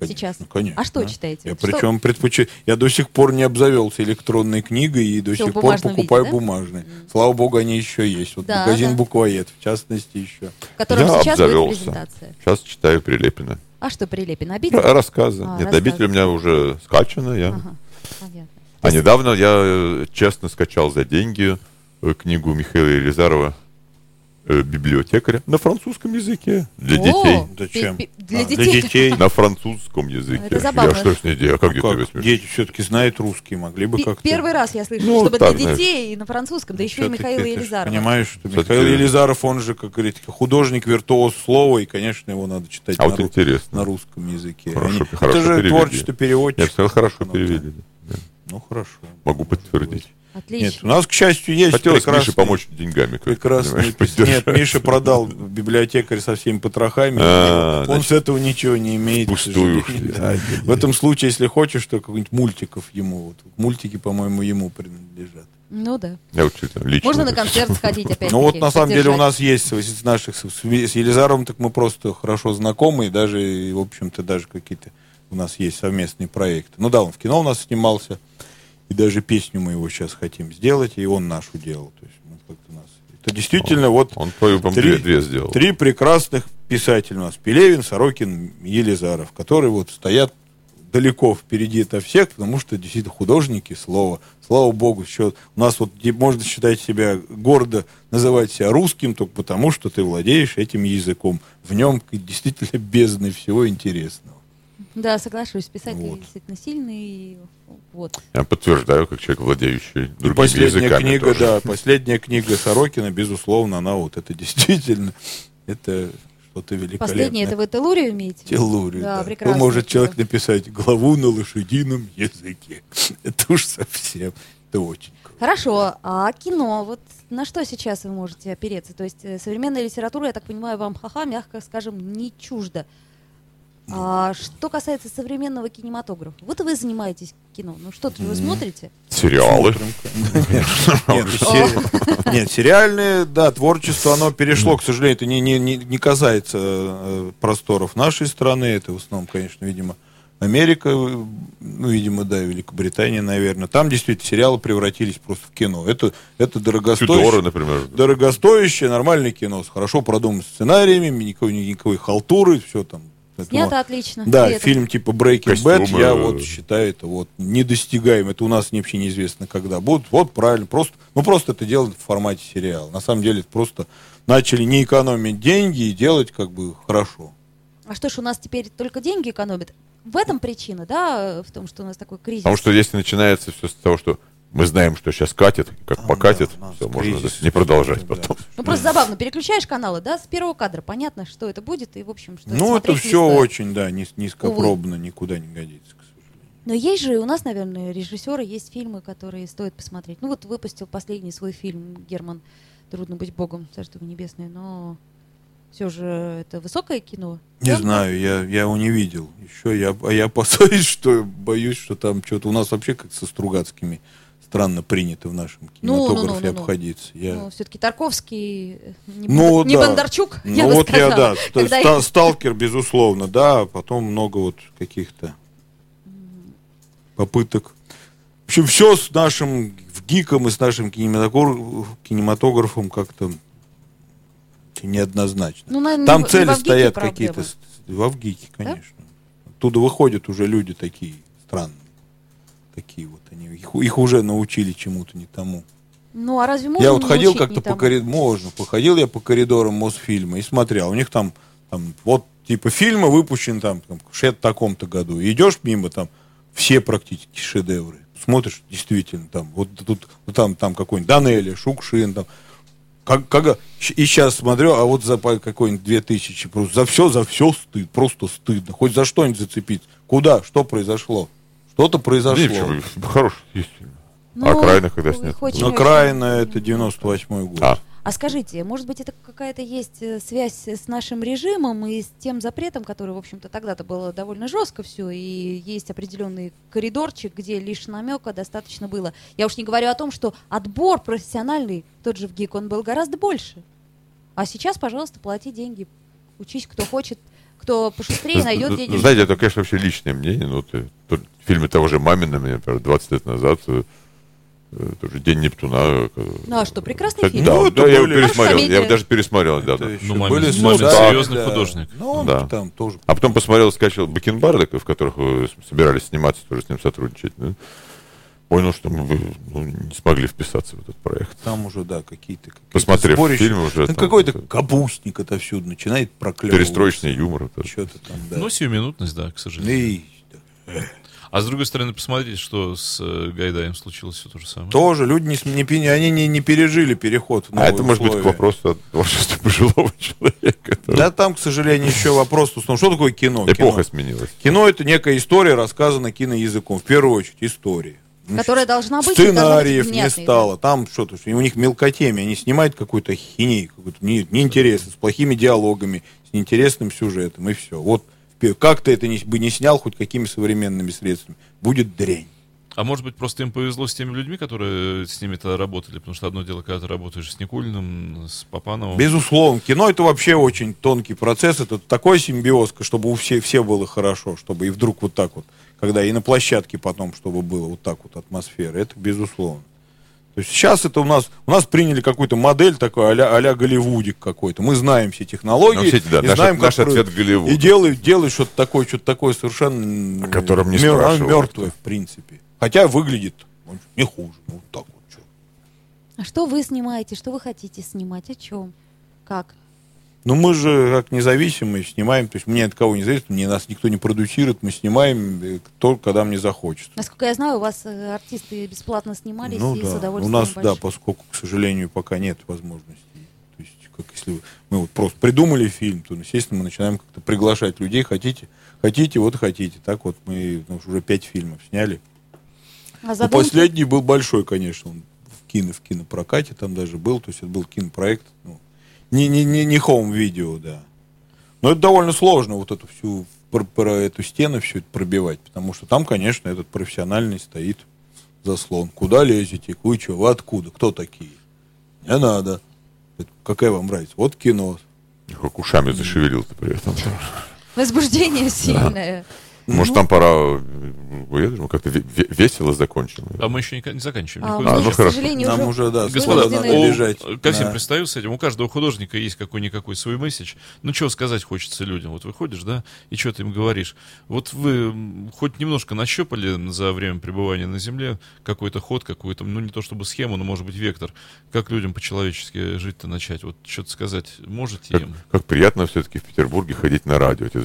Конечно, Сейчас. конечно. А что читаете? Я Что- причем предпочитаю. Я до сих пор не обзавелся электронной книгой и до Всё в сих пор покупаю виде, да? бумажные. Слава богу, они еще есть. Вот Да, магазин да. Буквоед, в частности, еще. В котором Я сейчас будет обзавелся. презентация. Сейчас читаю Прилепина. А что Прилепин? Обидел? Р- Рассказы. А, Нет, рассказы. обитель у меня уже скачана. Я... Ага, понятно. А недавно я э, честно скачал за деньги э, книгу Михаила Елизарова «Библиотекаря» на французском языке для О! детей. Зачем? Для А, детей. детей. На французском языке. Это забавно. Я что ж не делаю? А как Как? детей возьмешь? Дети все-таки знают русский, могли бы как-то... Первый раз я слышу, Ну, чтобы так, для знаешь. детей и на французском, да еще и ж Елизарова. Понимаешь, что Михаил Елизаров, он же, как говорится, художник, виртуоз слова, и, конечно, его надо читать А на, вот ру- интересно. на русском языке. Хорошо, Они- хорошо Это же перевели. творчество Я переводчика. сказал, хорошо Ну, да. перевели. Ну, хорошо. Могу подтвердить. Отлично. Нет, у нас, к счастью, есть Хотелось Мише помочь деньгами. Прекрасный Нет. Миша продал библиотекарь со всеми потрохами. А, он значит, с этого ничего не имеет. Да. В этом случае, если хочешь, то какой-нибудь мультиков ему. Вот. Мультики, по-моему, ему принадлежат. Ну да. Я вот лично. Можно на концерт сходить опять. Ну вот на самом деле у нас есть с наших с, Елизаровым, так мы просто хорошо знакомы, и даже, в общем-то, даже какие-то у нас есть совместные проекты. Ну да, он в кино у нас снимался, и даже песню мы его сейчас хотим сделать, и он нашу делал. То есть мы как-то нас... Это действительно вот Он твою, Три- две, две сделал. три прекрасных писателя у нас. Пелевин, Сорокин, Елизаров, которые вот стоят далеко впереди это всех, потому что действительно художники слова. Слава богу, еще у нас вот можно считать себя гордо называть себя русским только потому, что ты владеешь этим языком. В нем действительно бездны всего интересного. Да, соглашусь. Писатель Вот. действительно сильный. и Вот. Я подтверждаю, как человек, владеющий другими последняя языками. книга, тоже. да, последняя книга Сорокина, безусловно, она вот это действительно, это что-то великолепное. Последнее, это вы Телурию имеете? Теллурию, Да, да. прекрасно. Ну, может человек написать главу на лошадином языке. Это уж совсем, это очень круто. Хорошо, а кино, вот на что сейчас вы можете опереться? То есть э, современная литература, я так понимаю, вам ха-ха, мягко скажем, не чужда. А что касается современного кинематографа, вот вы занимаетесь кино, ну что-то вы смотрите? Сериалы. Нет, се- нет, сериальное, да, творчество, оно перешло, к сожалению, это не, касается э, просторов нашей страны, это в основном, конечно, видимо, Америка, э, ну, видимо, да, Великобритания, наверное. Там действительно сериалы превратились просто в кино. Это, это Тюдоры, дорогостоящее, например. дорогостоящее, нормальное кино с хорошо продуманными сценариями, никакой, никакой халтуры, все там. Поэтому- Снято отлично. да, при фильм типа Breaking Bad, Костюмы, я э, вот считаю это вот недостигаем. Это у нас вообще неизвестно когда будут. Вот правильно, просто, ну просто это делать в формате сериала. На самом деле это просто начали не экономить деньги и делать как бы хорошо. А что ж, у нас теперь только деньги экономят? В этом причина, да, в том, что у нас такой кризис. Потому что если начинается все с того, что мы знаем, что сейчас катит, как Там, покатит, да, все, можно кризис, не продолжать да. потом. Ну просто забавно, переключаешь каналы, да, с первого кадра, понятно, что это будет, и в общем, что Ну это все стоит. очень, да, низ- низкопробно, никуда не годится, к сожалению. Но есть же у нас, наверное, режиссеры, есть фильмы, которые стоит посмотреть. Ну вот выпустил последний свой фильм Герман «Трудно быть богом», царство небесное, но все же это высокое кино. Не Да? знаю, я, я его не видел. Еще я, а я опасаюсь, что боюсь, что там что-то у нас вообще как со Стругацкими странно принято в нашем Ну, ну, ну, кинематографе ну, ну. обходиться. Я... Ну, все-таки Тарковский, э, не, Ну, не да. Бондарчук, я Ну бы вот я, сказала. да, ст- Когда ста- сталкер, безусловно, да, а потом много вот каких-то. попыток. В общем, все с нашим в гиком и с нашим кинематограф- кинематографом как-то неоднозначно. Ну, наверное, Там не цели стоят какие-то. Во ВГИКе, конечно. Оттуда выходят уже люди такие странные. Такие вот. Их, их уже научили чему-то не тому. Ну, а разве можно я вот ходил как-то по коридорам, можно, походил я по коридорам Мосфильма и смотрел, у них там, там вот типа фильмы выпущены там, там в таком-то году, и идешь мимо там, все практически шедевры, смотришь, действительно, там, вот тут, вот там, там какой-нибудь Данелли, Шукшин, там, как, как, и сейчас смотрю, а вот за какой-нибудь 2000, просто за все, за все стыд, просто стыдно, хоть за что-нибудь зацепиться, куда, что произошло, что-то произошло. Почему? Хороший есть фильм. Ну, А окраина когда снят? очень- Но очень- Окраина это 98 год. А, А скажите, может быть, это какая-то есть э, связь с нашим режимом и с тем запретом, который, в общем-то, тогда-то было довольно жестко все, и есть определенный коридорчик, где лишь намека достаточно было. Я уж не говорю о том, что отбор профессиональный, тот же в ГИК, он был гораздо больше. А сейчас, пожалуйста, плати деньги, учись, кто хочет, кто пошустрее найдет деньги. Знаете, это, конечно, вообще личное мнение. Ну, вот, э, тот- в фильме того же Мамина, например, 20 лет назад, э, э, тоже День Нептуна. э, Ну а что, прекрасный фильм. Да, Ну, да, я его пересмотрел. Комедия. Я его даже пересмотрел недавно. Это еще Ну, Мамин- были Мамин спектакли, серьезный художник. Ну, он Да. там тоже. А потом посмотрел, скачал Бакенбарды, в которых вы собирались сниматься, тоже с ним сотрудничать. ну, Понял, что мы ну, не смогли вписаться в этот проект. Там уже, да, какие-то... какие-то Посмотрев сборища. фильм уже... Там там какой-то это капустник отовсюду начинает проклевывать. Перестроечный юмор. это. Что-то там, да. Ну, сиюминутность, да, к сожалению. И А с другой стороны, посмотрите, что с э, Гайдаем случилось все то же самое. тоже люди не, не они не, не пережили переход в А это может быть к условия. вопросу о творчестве пожилого человека. Да, там, к сожалению, еще вопрос. том, Что такое кино? Эпоха Кино, сменилась. кино это некая история, рассказана киноязыком. В первую очередь, история. Ну, Которая должна быть, должна быть Сценариев не стало. Там что-то, что у них мелкотемия. Они снимают какую-то хиней, какую-то не, неинтересно, с плохими диалогами, с неинтересным сюжетом, и все. Вот как ты это не, бы не снял хоть какими современными средствами, будет дрянь. А может быть, просто им повезло с теми людьми, которые с ними тогда работали, потому что одно дело, когда ты работаешь с Никулиным, с Папановым. Безусловно, кино это вообще очень тонкий процесс, это такой симбиоз, чтобы у всех все было хорошо, чтобы и вдруг вот так вот, когда и на площадке потом, чтобы было вот так вот атмосфера, это безусловно. То есть сейчас это у нас, у нас приняли какую-то модель такой а-ля, а-ля Голливудик какой-то. Мы знаем все технологии. Ну, кстати, да, и наш- знаем, как наш про- ответ Голливуду. И делают, делают что-то такое, что-то такое совершенно О котором не мер- спрашивал мертвое, в принципе. Хотя выглядит он не хуже. Ну, вот так вот. чё. А что вы снимаете? Что вы хотите снимать? О чем? Как? Ну, мы же как независимые снимаем, то есть мне от кого не зависит, мне нас никто не продюсирует, мы снимаем э, только когда мне захочется. Насколько я знаю, у вас э, артисты бесплатно снимались Ну и с да, у удовольствием нас, да, большим. поскольку, к сожалению, пока нет возможностей. То есть, как если мы вот просто придумали фильм, то, естественно, мы начинаем как-то приглашать людей, хотите, хотите, вот хотите. Так вот мы ну, уже пять фильмов сняли. А Ну, задумки? последний был большой, конечно, он в кино, в кинопрокате там даже был, то есть это был кинопроект, ну, не, не, не, не хоум-видео, да. Но это довольно сложно, вот эту всю, про, про эту стену все это пробивать, потому что там, конечно, этот профессиональный стоит заслон. Куда лезете? Вы что? Вы откуда? Кто такие? Не надо. Это какая вам разница? Вот кино. Как ушами зашевелил-то при этом. Возбуждение сильное. Может, там пора, э, я думаю, как-то ве- ве- весело закончим. А мы еще не, не заканчиваем. А, А, ну к сожалению, Нам уже... да, Господа, надо бежать. ко всем Да. пристаю с этим. У каждого художника есть какой-никакой свой месседж. Ну, чего сказать хочется людям. Вот выходишь, да, и что ты им говоришь. Вот вы хоть немножко нащупали за время пребывания на Земле какой-то ход, какую-то, ну, не то чтобы схему, но, может быть, вектор. Как людям по-человечески жить-то начать? Вот что-то сказать можете Как, им? как приятно все-таки в Петербурге ходить на радио. Эти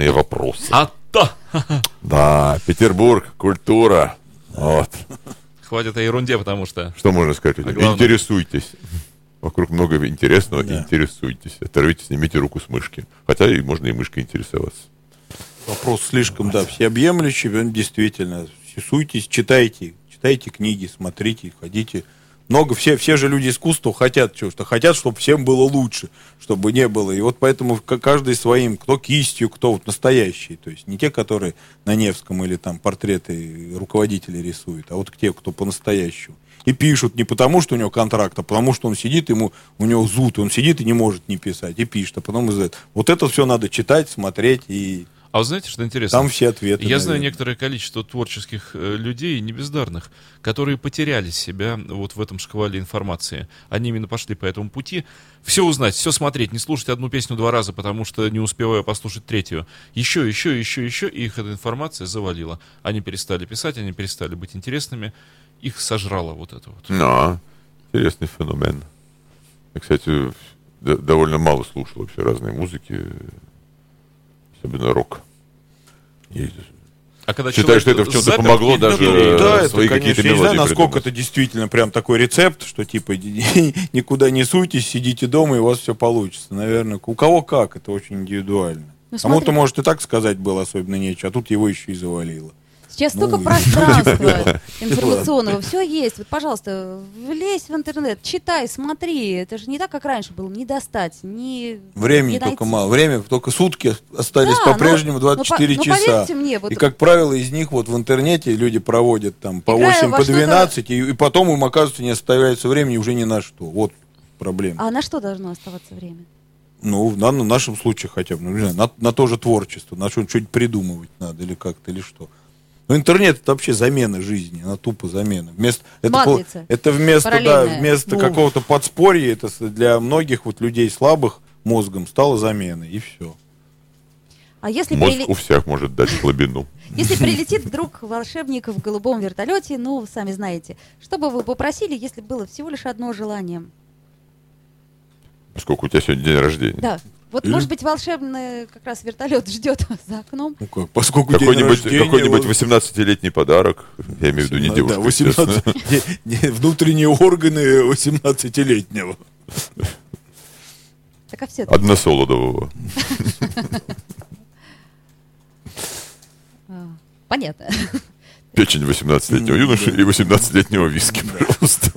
экзистенциальные вопросы. А то! Да, Петербург, культура. Вот. Хватит о ерунде, потому что... Что можно сказать? А главное- Интересуйтесь. Вокруг много интересного, Да. интересуйтесь. Оторвите, снимите руку с мышки. Хотя и можно и мышкой интересоваться. Вопрос слишком, да, всеобъемлющий, он действительно. Суйтесь, читайте, читайте книги, смотрите, ходите. Много, все, все же люди искусства хотят чего что хотят, чтобы всем было лучше, чтобы не было. И вот поэтому каждый своим, кто кистью, кто вот настоящий. То есть не те, которые на Невском или там портреты руководителей рисуют, а вот те, кто по-настоящему. И пишут не потому, что у него контракт, а потому, что он сидит, ему, у него зуд, он сидит и не может не писать, и пишет, а потом из этого. Вот это все надо читать, смотреть и А вы знаете, что интересно? Там все ответы. Я знаю наверное. некоторое количество творческих э, людей, не бездарных, которые потеряли себя вот в этом шквале информации. Они именно пошли по этому пути. Все узнать, все смотреть, не слушать одну песню два раза, потому что не успеваю послушать третью. Еще, еще, еще, еще, и их эта информация завалила. Они перестали писать, они перестали быть интересными. Их сожрало вот это вот. Да, интересный феномен. Я, кстати, довольно мало слушал вообще разной музыки, особенно рок. Есть- А когда Считаю, что это в чем-то запер помогло даже, да, это, свои конечно, какие-то я не знаю, насколько придумать. это действительно прям такой рецепт, что типа никуда не суйтесь, сидите дома, и у вас все получится. Наверное, у кого как, это очень индивидуально. Ну, Кому-то, смотри. может, и так сказать было особенно нечего, а тут его еще и завалило. Сейчас Ну, столько пространства информационного, все есть. Вот, пожалуйста, влезь в интернет, читай, смотри. Это же не так, как раньше было, не достать, не Времени не только мало. Время только сутки остались Да, по-прежнему но- но 24 по- но часа. поверьте мне, вот- И, как правило, из них вот в интернете люди проводят там по Играя 8, во по что-то- 12, и, и потом им, оказывается, не оставляется времени уже ни на что. Вот проблема. А на что должно оставаться время? Ну, в данном нашем случае хотя бы, ну, не знаю, на, на то же творчество, на что что-нибудь придумывать надо или как-то, или что. Ну, интернет это вообще замена жизни, она тупо замена. Вместо, это, это вместо, да, вместо какого-то подспорья, это для многих вот людей слабых мозгом стало заменой, и все. А если, Мозг приле- у всех может дать слабину. если прилетит вдруг волшебник в голубом вертолете, ну, сами знаете, что бы вы попросили, если было всего лишь одно желание? Поскольку у тебя сегодня день рождения. Да. Вот, Или- может быть, волшебный как раз вертолет ждет вас за окном. Ну как, поскольку Какой-нибудь, рождения, какой-нибудь вот, 18-летний подарок. Я имею в виду не да, девушка, 18 не- не, внутренние органы 18-летнего. Так а все Односолодового. понятно. Печень 18-летнего юноши и 18-летнего виски, пожалуйста.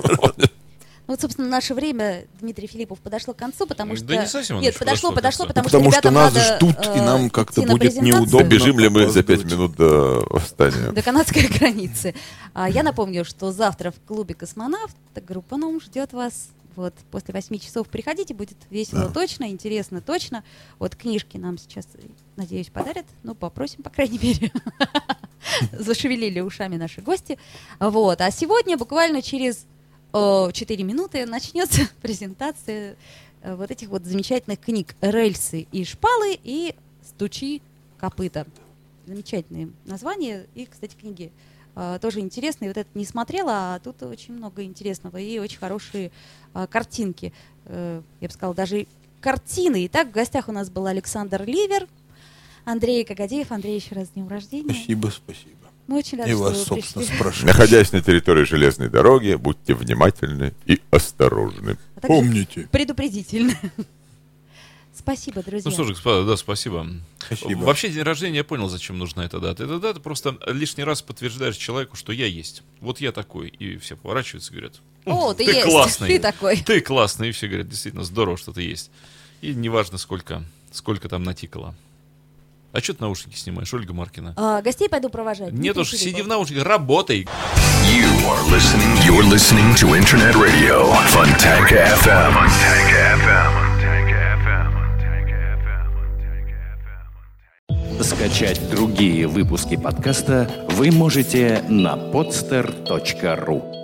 Ну, вот, собственно, наше время, Дмитрий Филиппов, подошло к концу, потому Да что... не совсем Нет, подошло, подошло потому, Потому что что нас надо, ждут, и э, нам как-то будет неудобно. Добежим ли мы за 5 опаздывать. минут до восстания? До канадской границы. А, Я напомню, что завтра в клубе «Космонавт» группа «Ном» ждет вас. Вот, после 8 часов приходите, будет весело точно, интересно точно. Вот книжки нам сейчас, надеюсь, подарят. Ну, попросим, по крайней мере. Зашевелили ушами наши гости. Вот. А сегодня, буквально через 4 минуты, начнется презентация э, вот этих вот замечательных книг «Рельсы и шпалы» и «Стучи копыта». Замечательные названия и, кстати, книги э, тоже интересные. Вот это не смотрела, а тут очень много интересного и очень хорошие э, картинки. Я бы сказала, даже картины. Итак, в гостях у нас был Александр Ливер, Андрей Кагадеев. Андрей, еще раз с днем рождения. Спасибо, спасибо. Мы очень рады, И что вас, вы собственно, пришли. спрашиваю. Находясь на территории железной дороги, будьте внимательны и осторожны. А Помните. Предупредительно. Спасибо, друзья. Ну что же, господа, да, спасибо. Спасибо. Вообще, день рождения я понял, зачем нужна эта дата. Эта дата просто лишний раз подтверждаешь человеку, что я есть. Вот я такой. И все поворачиваются и говорят, О, ты, ты есть, классный. ты такой. ты классный. И все говорят, действительно здорово, что ты есть. И неважно, сколько, сколько там натикало. А что ты наушники снимаешь, Ольга Маркина? А, гостей пойду провожать. Нет уж, сиди в наушниках, работай. You are listening. You're listening to Internet Radio Fontanka FM. Fontanka FM. Скачать другие выпуски подкаста вы можете на podster.ru